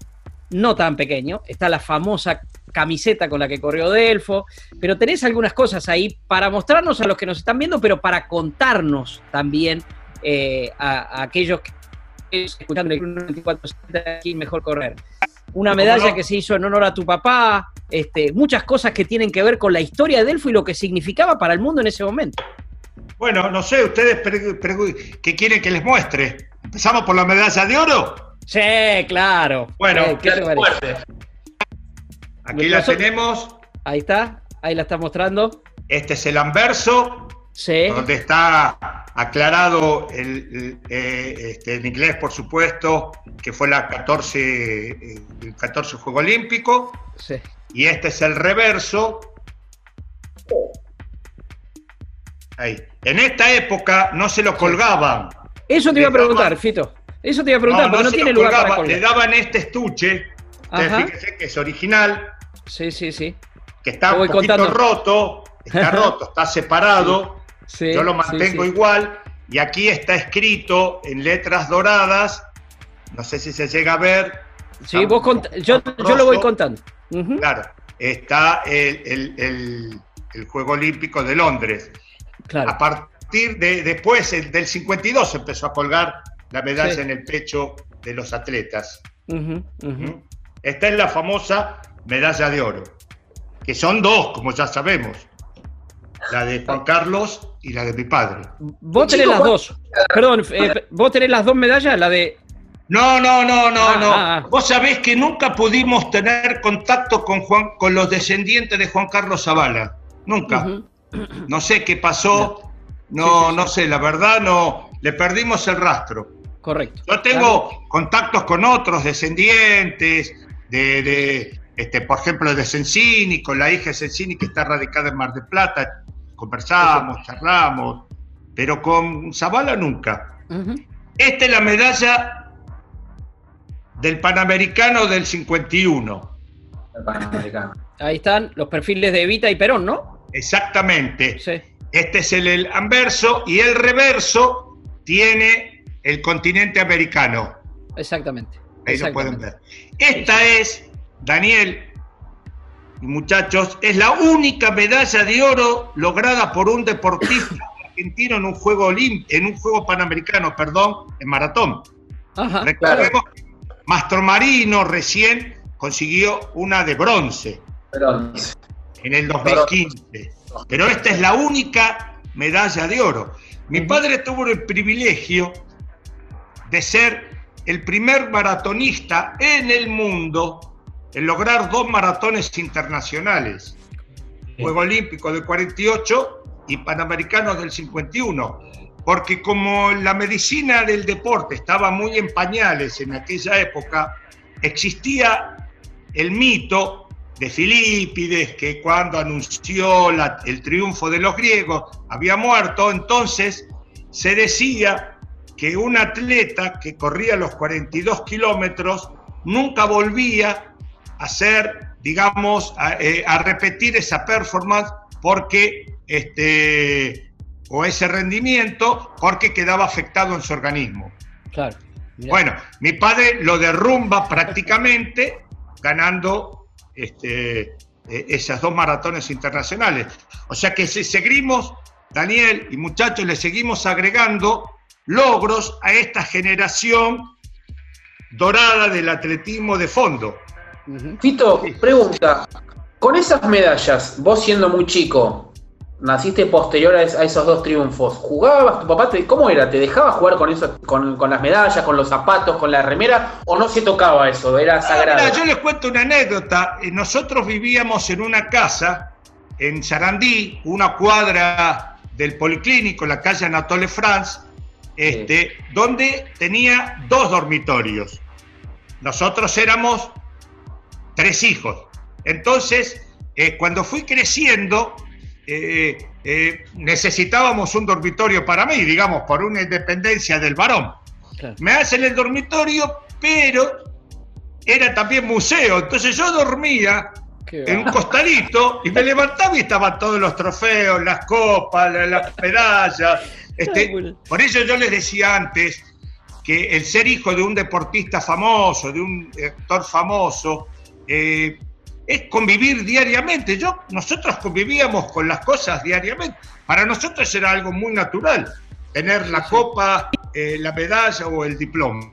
no tan pequeño. Está la famosa camiseta con la que corrió Delfo, pero tenés algunas cosas ahí para mostrarnos a los que nos están viendo, pero para contarnos también eh, a, a aquellos que están escuchando el Club 94 aquí Mejor Correr. Una ¿Cómo medalla no? que se hizo en honor a tu papá, este, muchas cosas que tienen que ver con la historia de Delfo y lo que significaba para el mundo en ese momento. Bueno, no sé, ustedes qué quieren que les muestre. ¿Empezamos por la medalla de oro? Sí, claro. Bueno, Eh, ¿qué te parece? Aquí la tenemos. Ahí está, ahí la está mostrando. Este es el anverso, Sí, donde está aclarado el, el, eh, este, en inglés, por supuesto, que fue la 14, eh, el 14 Juego Olímpico. sí. Y este es el reverso, Ahí. En esta época no se lo colgaban. Eso te iba a preguntar, Fito. Eso te iba a preguntar, porque no se tiene lugar para colgaban, Le daban este estuche, que es original, Sí, sí, sí. que está un poquito contando. roto, está roto, está separado, Sí, yo lo mantengo sí. igual, y aquí está escrito en letras doradas, no sé si se llega a ver, Sí, vos yo, yo lo voy contando. Claro, está el, el- el- el Juego Olímpico de Londres. Claro. A partir de después, el del 52, se empezó a colgar la medalla Sí. en el pecho de los atletas. Ujú. ¿Mm? Esta es la famosa medalla de oro, que son dos, como ya sabemos, la de Juan Carlos y la de mi padre. Vos tenés las ¿cuál- dos. Perdón, eh, vos tenés las dos medallas, la de. No, no, no, no, Ah, no. ah, ah. Vos sabés que nunca pudimos tener contacto con Juan, con los descendientes de Juan Carlos Zavala. Nunca. No sé qué pasó. No, Sí, sí, sí. no sé, la verdad no. Le perdimos el rastro. Correcto. Yo tengo contactos con otros descendientes, de, de, este, por ejemplo, de Sensini, con la hija de Sensini que está radicada en Mar del Plata. Conversamos, charlamos, pero con Zavala nunca. Esta es la medalla del Panamericano del 51. El Panamericano. Ahí están los perfiles de Evita y Perón, ¿no? Exactamente. Sí. Este es el, el anverso y el reverso tiene el continente americano. Exactamente. Ahí lo pueden ver. Esta es, Daniel y muchachos, es la única medalla de oro lograda por un deportista (coughs) argentino en un juego olim- en un juego panamericano, perdón, en maratón. Ajá. Recordemos, Mastromarino recién consiguió una de bronce Perdón. en el 2015. Pero esta es la única medalla de oro. Mi padre tuvo el privilegio de ser el primer maratonista en el mundo en lograr dos maratones internacionales. Juego Olímpico del 48 y Panamericanos del 51. Porque como la medicina del deporte estaba muy en pañales en aquella época, existía el mito de Filipides, que cuando anunció la- el triunfo de los griegos había muerto, entonces se decía que un atleta que corría los 42 kilómetros nunca volvía a hacer, digamos, a, eh, a repetir esa performance porque, este, o ese rendimiento, porque quedaba afectado en su organismo. Claro. Mirá. Bueno, mi padre lo derrumba prácticamente ganando este, eh, esas dos maratones internacionales. O sea que si seguimos, Daniel y muchachos, le seguimos agregando logros a esta generación dorada del atletismo de fondo. Fito, pregunta. Con esas medallas, vos siendo muy chico, naciste posterior a, es- a esos dos triunfos, ¿jugabas tu papá? Te, ¿Cómo era? ¿Te dejaba jugar con, eso, con, con las medallas, con los zapatos, con la remera? ¿O no se tocaba eso? ¿Era Ah, sagrado? mira, yo les cuento una anécdota. Eh, Nosotros vivíamos en una casa en Sarandí, una cuadra del Policlínico, la calle Anatole France, este, donde tenía dos dormitorios. Nosotros éramos tres hijos. Entonces, eh, cuando fui creciendo, eh, eh, necesitábamos un dormitorio para mí, digamos, por una independencia del varón. Claro. Me hacen el dormitorio, pero era también museo. Entonces yo dormía en un va. costadito y me levantaba y estaban todos los trofeos, las copas, la- las medallas. Este, por eso yo les decía antes que el ser hijo de un deportista famoso, de un actor famoso, eh, es convivir diariamente. Yo, nosotros convivíamos con las cosas diariamente. Para nosotros era algo muy natural tener la copa, eh, la medalla o el diploma.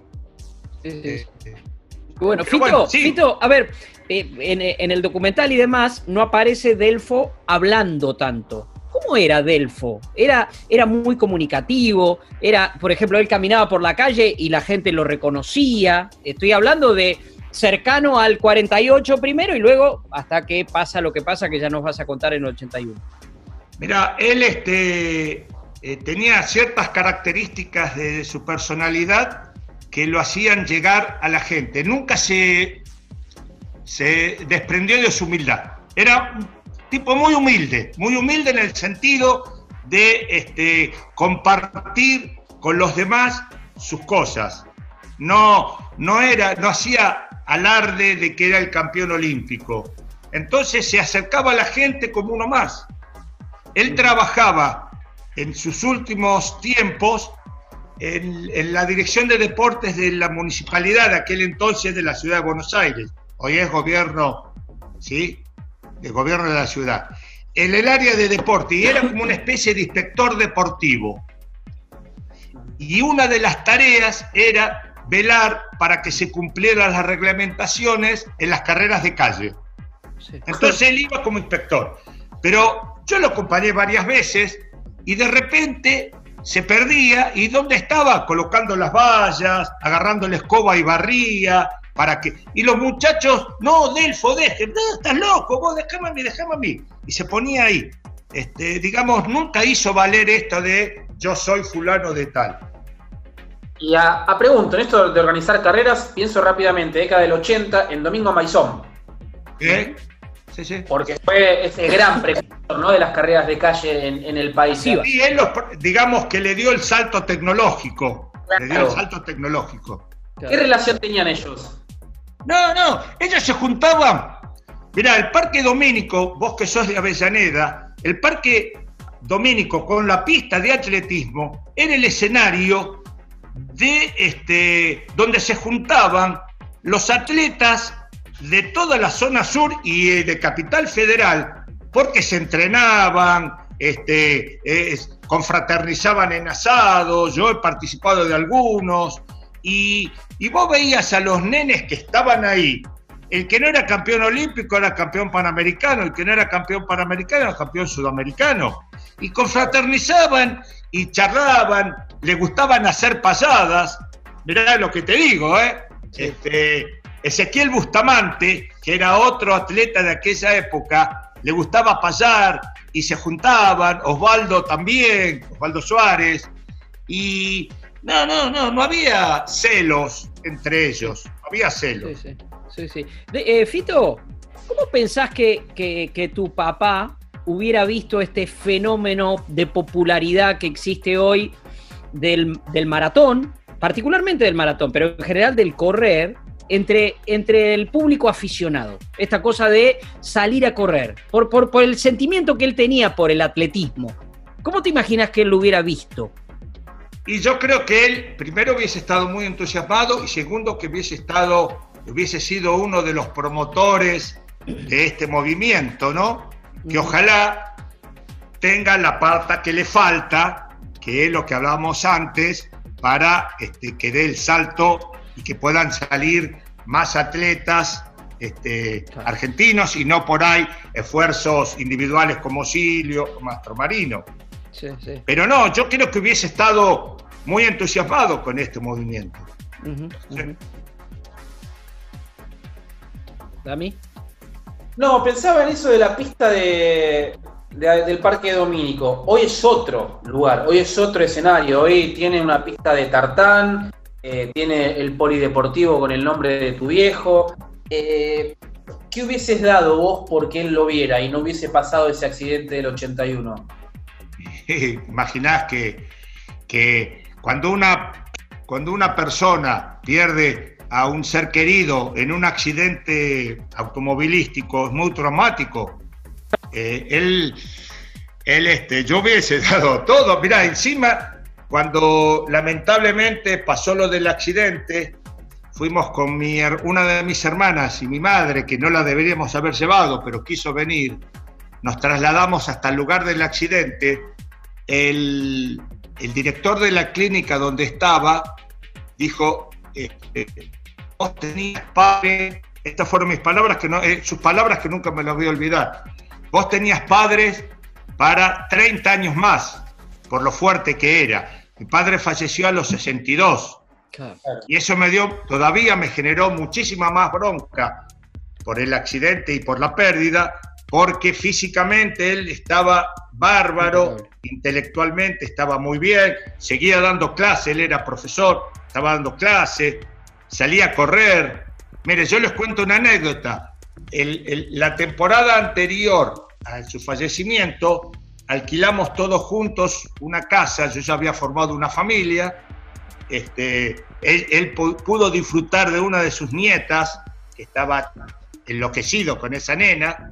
Sí, sí. Este, Bueno, Fito, bueno, sí. Fito, a ver, en, en el documental y demás no aparece Delfo hablando tanto. ¿Cómo era Delfo? Era, era muy comunicativo, era, por ejemplo, él caminaba por la calle y la gente lo reconocía. Estoy hablando de cercano al 48 primero y luego hasta que pasa lo que pasa que ya nos vas a contar en el 81. Mira, él este, eh, tenía ciertas características de, su personalidad que lo hacían llegar a la gente. Nunca se, se desprendió de su humildad. Era un tipo muy humilde, muy humilde en el sentido de este, compartir con los demás sus cosas. No, no, era, no hacía alarde de que era el campeón olímpico. Entonces se acercaba a la gente como uno más. Él trabajaba en sus últimos tiempos en, la dirección de deportes de la municipalidad de aquel entonces de la ciudad de Buenos Aires. Hoy es gobierno, ¿sí? El gobierno de la ciudad. En el área de deporte y era como una especie de inspector deportivo. Y una de las tareas era velar para que se cumplieran las reglamentaciones en las carreras de calle. Entonces él iba como inspector. Pero yo lo acompañé varias veces y de repente se perdía y ¿dónde estaba? Colocando las vallas, agarrando la escoba y barría, para que... Y los muchachos, no, Delfo, deje, no, estás loco, vos déjame a mí, déjame a mí. Y se ponía ahí. Este, digamos, nunca hizo valer esto de yo soy fulano de tal. Y a, pregunto, en esto de organizar carreras, pienso rápidamente, década del 80, en Domingo Maizón. ¿Eh? Sí, sí. Porque fue ese gran precursor ¿no? de las carreras de calle en, el país. Sí, y él, digamos que le dio el salto tecnológico. Le dio el salto tecnológico. ¿Qué relación tenían ellos? No, no, ellos se juntaban. Mirá, el Parque Domínico, vos que sos de Avellaneda, el Parque Domínico con la pista de atletismo era el escenario de este, donde se juntaban los atletas de toda la zona sur y eh, de Capital Federal, porque se entrenaban, este, confraternizaban en asados, yo he participado de algunos, y, y vos veías a los nenes que estaban ahí. El que no era campeón olímpico era campeón panamericano, el que no era campeón panamericano era campeón sudamericano. Y confraternizaban y charlaban, le gustaban hacer pasadas. Mirá lo que te digo, ¿eh? Este, Ezequiel Bustamante, que era otro atleta de aquella época, le gustaba pasar y se juntaban, Osvaldo también, Osvaldo Suárez, y no, no, no, no había celos entre ellos, no había celos. Sí, sí. Eh, Fito, ¿cómo pensás que, que, tu papá hubiera visto este fenómeno de popularidad que existe hoy del, del maratón, particularmente del maratón, pero en general del correr, entre, entre el público aficionado. Esta cosa de salir a correr, por, por, el sentimiento que él tenía por el atletismo. ¿Cómo te imaginas que él lo hubiera visto? Y yo creo que él, primero, hubiese estado muy entusiasmado y segundo, que hubiese estado, hubiese sido uno de los promotores de este movimiento, ¿no? Que ojalá tenga la parte que le falta, que es lo que hablábamos antes, para este, que dé el salto y que puedan salir más atletas este, argentinos y no por ahí esfuerzos individuales como Silio o Pero no, yo creo que hubiese estado muy entusiasmado con este movimiento. ¿Dami? No, pensaba en eso de la pista de, del Parque Domínico. Hoy es otro lugar, hoy es otro escenario. Hoy tiene una pista de tartán, eh, tiene el polideportivo con el nombre de tu viejo. Eh, ¿Qué hubieses dado vos porque él lo viera y no hubiese pasado ese accidente del 81? Imaginás que, que cuando, una, cuando una persona pierde a un ser querido en un accidente automovilístico es muy traumático. Eh, él, él este, yo hubiese (laughs) dado todo. Mirá, encima cuando lamentablemente pasó lo del accidente, fuimos con mi, una de mis hermanas y mi madre, que no la deberíamos haber llevado, pero quiso venir. Nos trasladamos hasta el lugar del accidente. El, director de la clínica donde estaba dijo, este, vos tenías padres, estas fueron mis palabras, que no, eh, sus palabras que nunca me las voy a olvidar, vos tenías padres para 30 años más, por lo fuerte que era. Mi padre falleció a los 62. Y eso me dio, todavía me generó muchísima más bronca por el accidente y por la pérdida, porque físicamente él estaba bárbaro, intelectualmente estaba muy bien, seguía dando clase, él era profesor, estaba dando clase, salía a correr. Mire, yo les cuento una anécdota. la temporada anterior a su fallecimiento, alquilamos todos juntos una casa, yo ya había formado una familia, este, él, pudo disfrutar de una de sus nietas, que estaba enloquecido con esa nena,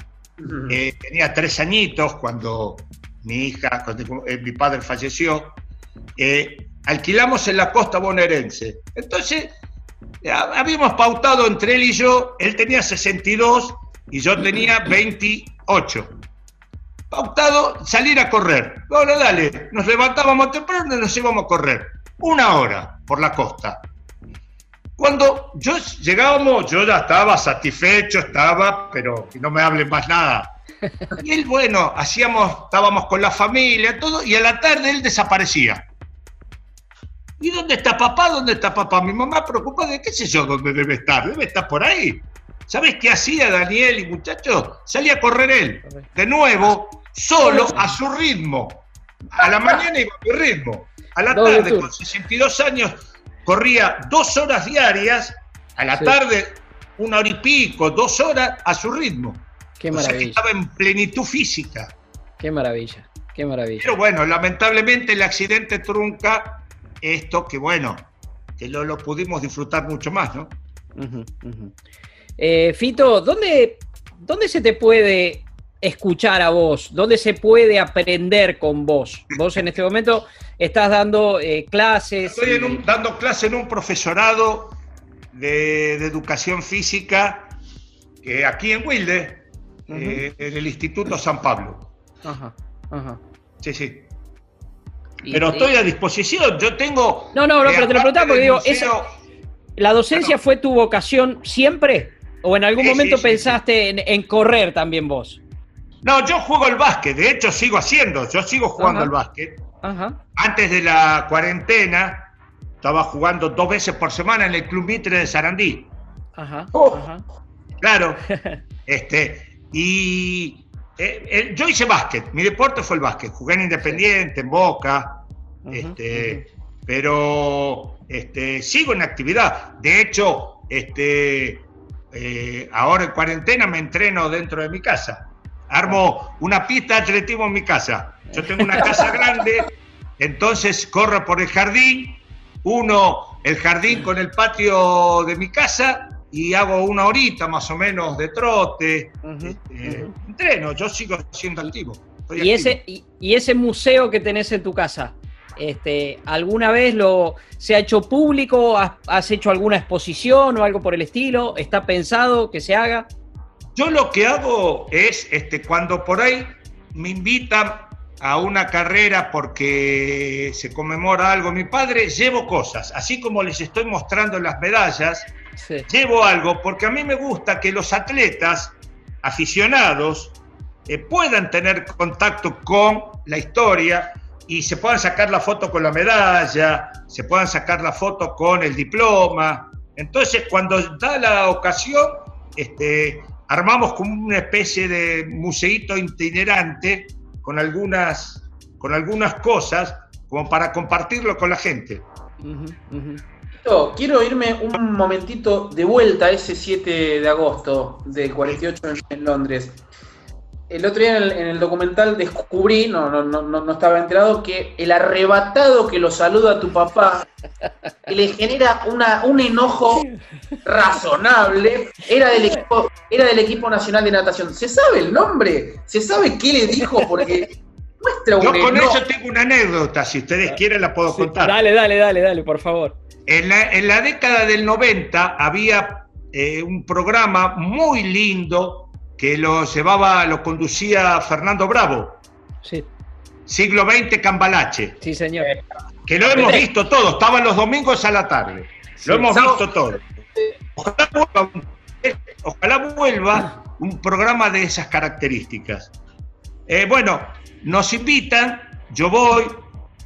eh, tenía tres añitos cuando mi hija, eh, mi padre falleció, eh, alquilamos en la costa bonaerense. Entonces, habíamos pautado entre él y yo, él tenía 62 y yo tenía 28 pautado salir a correr. Ahora dale, nos levantábamos temprano y nos íbamos a correr. Una hora por la costa. Cuando yo llegábamos, yo ya estaba satisfecho, estaba, pero no me hablen más nada. (laughs) Y él, bueno, hacíamos, estábamos con la familia, todo, y a la tarde él desaparecía. ¿Y dónde está papá? ¿Dónde está papá? Mi mamá preocupada de qué sé yo dónde debe estar. Debe estar por ahí. ¿Sabes qué hacía Daniel y muchachos? Salía a correr él. De nuevo, solo a su ritmo. A la mañana iba a su ritmo. A la tarde, con 62 años, corría dos horas diarias. A la tarde, una hora y pico, dos horas a su ritmo. Qué maravilla. estaba en plenitud física. Qué maravilla, qué maravilla. Pero bueno, lamentablemente el accidente trunca esto que bueno, que lo, lo pudimos disfrutar mucho más, ¿no? Eh, Fito, ¿dónde, ¿dónde se te puede escuchar a vos? ¿Dónde se puede aprender con vos? Vos en este momento estás dando eh, clases. Estoy dando clases en un profesorado de, educación física aquí en Wilde, eh, en el Instituto San Pablo. Ajá, ajá. Sí, sí. pero estoy a disposición, yo tengo... No, no, no, pero te lo preguntaba porque digo, ¿la docencia fue tu vocación siempre? ¿O en algún momento pensaste en, correr también vos? No, yo juego el básquet, de hecho sigo haciendo, yo sigo jugando al básquet. Antes de la cuarentena, estaba jugando dos veces por semana en el Club Mitre de Sarandí. Ajá. Oh. Claro. (laughs) este, y eh, eh, yo hice básquet, mi deporte fue el básquet, jugué en Independiente, en Boca, este, pero este, sigo en actividad. De hecho, este, eh, ahora en cuarentena me entreno dentro de mi casa. Armo una pista de atletismo en mi casa. Yo tengo una casa (laughs) grande, entonces corro por el jardín, uno el jardín con el patio de mi casa y hago una horita más o menos de trote. Este, entreno, yo sigo siendo activo. ¿Y, Ese, y, ese museo que tenés en tu casa? Este, ¿Alguna vez lo, se ha hecho público? ¿Has, hecho alguna exposición o algo por el estilo? ¿Está pensado que se haga? Yo lo que hago es, este, cuando por ahí me invitan a una carrera porque se conmemora algo mi padre, llevo cosas, así como les estoy mostrando las medallas, llevo algo porque a mí me gusta que los atletas aficionados eh, puedan tener contacto con la historia y se puedan sacar la foto con la medalla, se puedan sacar la foto con el diploma. Entonces, cuando da la ocasión, este, armamos como una especie de museíto itinerante con algunas, con algunas cosas como para compartirlo con la gente. Quiero irme un momentito de vuelta a ese 7 de agosto del 48 en Londres el otro día en el, documental descubrí, no, no, no, no, estaba enterado, que el arrebatado que lo saluda a tu papá le genera una, un enojo razonable. Era del, equipo, era del equipo nacional de natación. ¿Se sabe el nombre? ¿Se sabe qué le dijo? Porque muestra Yo con eso tengo una anécdota, si ustedes quieren la puedo contar. Dale, dale, dale, dale, por favor. En la, en la década del 90 había eh, un programa muy lindo que lo llevaba, lo conducía Fernando Bravo. Sí. Siglo XX Cambalache. Sí, señor. Que lo hemos visto todo, estaban los domingos a la tarde. Lo hemos visto todo. Ojalá vuelva, un programa de esas características. Eh, bueno, nos invitan, yo voy,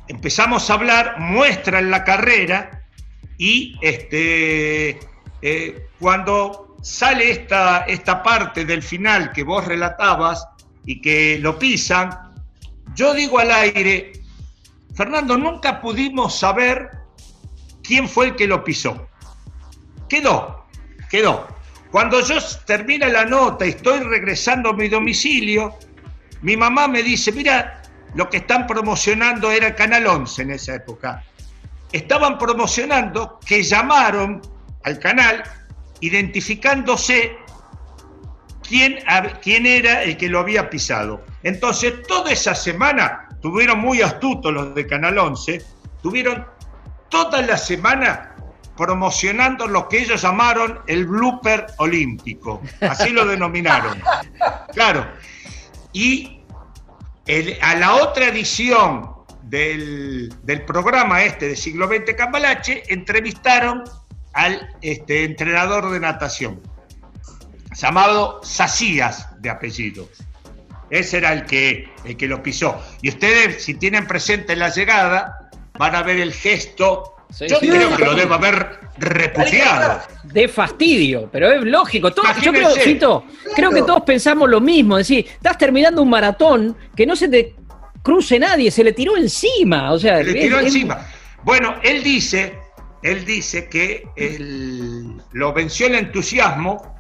empezamos a hablar, muestran la carrera y este, eh, cuando sale esta, esta parte del final que vos relatabas y que lo pisan, yo digo al aire, Fernando, nunca pudimos saber quién fue el que lo pisó. Quedó, quedó. Cuando yo termina la nota y estoy regresando a mi domicilio, mi mamá me dice, mira, lo que están promocionando era Canal 11 en esa época. Estaban promocionando que llamaron al canal identificándose quién, quién era el que lo había pisado. Entonces, toda esa semana, tuvieron muy astutos los de Canal 11, tuvieron toda la semana promocionando lo que ellos llamaron el blooper olímpico. Así lo denominaron. (laughs) Claro. Y a la otra edición del, programa este de siglo XX Cambalache, entrevistaron al este, entrenador de natación, llamado Sacías de apellido. Ese era el que, el que lo pisó. Y ustedes, si tienen presente la llegada, van a ver el gesto. Yo creo que lo debo haber repudiado. De fastidio, pero es lógico. yo creo, Fito, creo que todos pensamos lo mismo. Es decir, estás terminando un maratón que no se te cruce nadie, se le tiró encima. O sea, se le tiró encima. Bueno, él dice, él dice que lo venció el entusiasmo,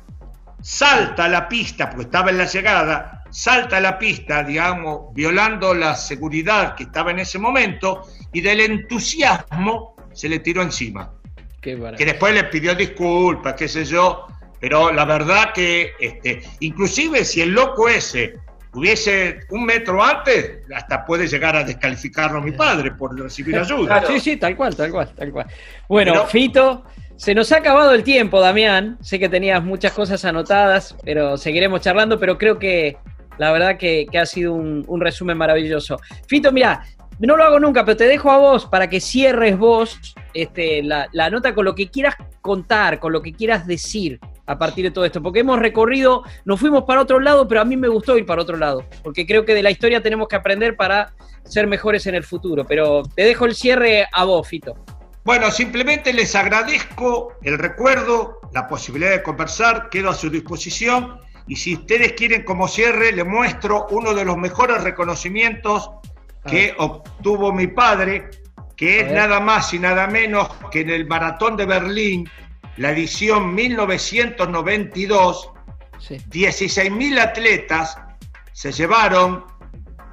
salta a la pista, porque estaba en la llegada, salta a la pista, digamos, violando la seguridad que estaba en ese momento, y del entusiasmo se le tiró encima. que después le pidió disculpas, qué sé yo, pero la verdad que, este, inclusive si el loco ese hubiese un metro antes, hasta puede llegar a descalificarlo mi padre por recibir (laughs) ayuda. Sí, sí, tal cual, tal cual, tal cual. Bueno, Fito, se nos ha acabado el tiempo, Damián. Sé que tenías muchas cosas anotadas, pero seguiremos charlando, pero creo que la verdad que, ha sido un, resumen maravilloso. Fito, mira, no lo hago nunca, pero te dejo a vos para que cierres vos este, la, la nota con lo que quieras contar, con lo que quieras decir a partir de todo esto, porque hemos recorrido, nos fuimos para otro lado, pero a mí me gustó ir para otro lado, porque creo que de la historia tenemos que aprender para ser mejores en el futuro. Pero te dejo el cierre a vos, Fito. Bueno, simplemente les agradezco el recuerdo, la posibilidad de conversar, quedo a su disposición y si ustedes quieren como cierre, les muestro uno de los mejores reconocimientos que obtuvo mi padre, que es nada más y nada menos que en el Maratón de Berlín la edición 1992, 16.000 atletas se llevaron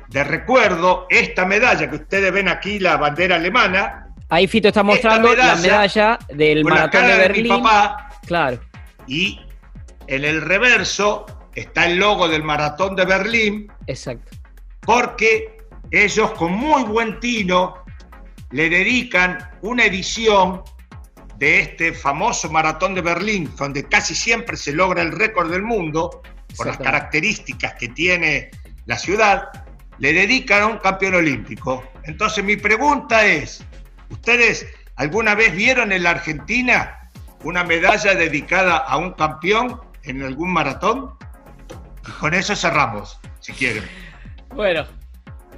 de recuerdo esta medalla que ustedes ven aquí, la bandera alemana. Ahí Fito está mostrando la medalla del maratón de Berlín. De mi papá, claro. Y en el reverso está el logo del maratón de Berlín. Exacto. Porque ellos con muy buen tino le dedican una edición de este famoso maratón de Berlín, donde casi siempre se logra el récord del mundo, por las características que tiene la ciudad, le dedican a un campeón olímpico. Entonces mi pregunta es, ¿ustedes alguna vez vieron en la Argentina una medalla dedicada a un campeón en algún maratón? Y con eso cerramos, si quieren. Bueno,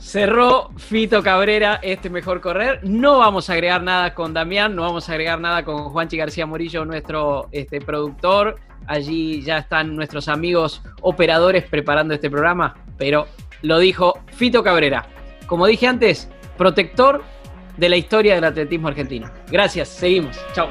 Cerró Fito Cabrera este mejor correr. No vamos a agregar nada con Damián, no vamos a agregar nada con Juanchi García Morillo, nuestro este, productor. Allí ya están nuestros amigos operadores preparando este programa, pero lo dijo Fito Cabrera. Como dije antes, protector de la historia del atletismo argentino. Gracias, seguimos. Chao.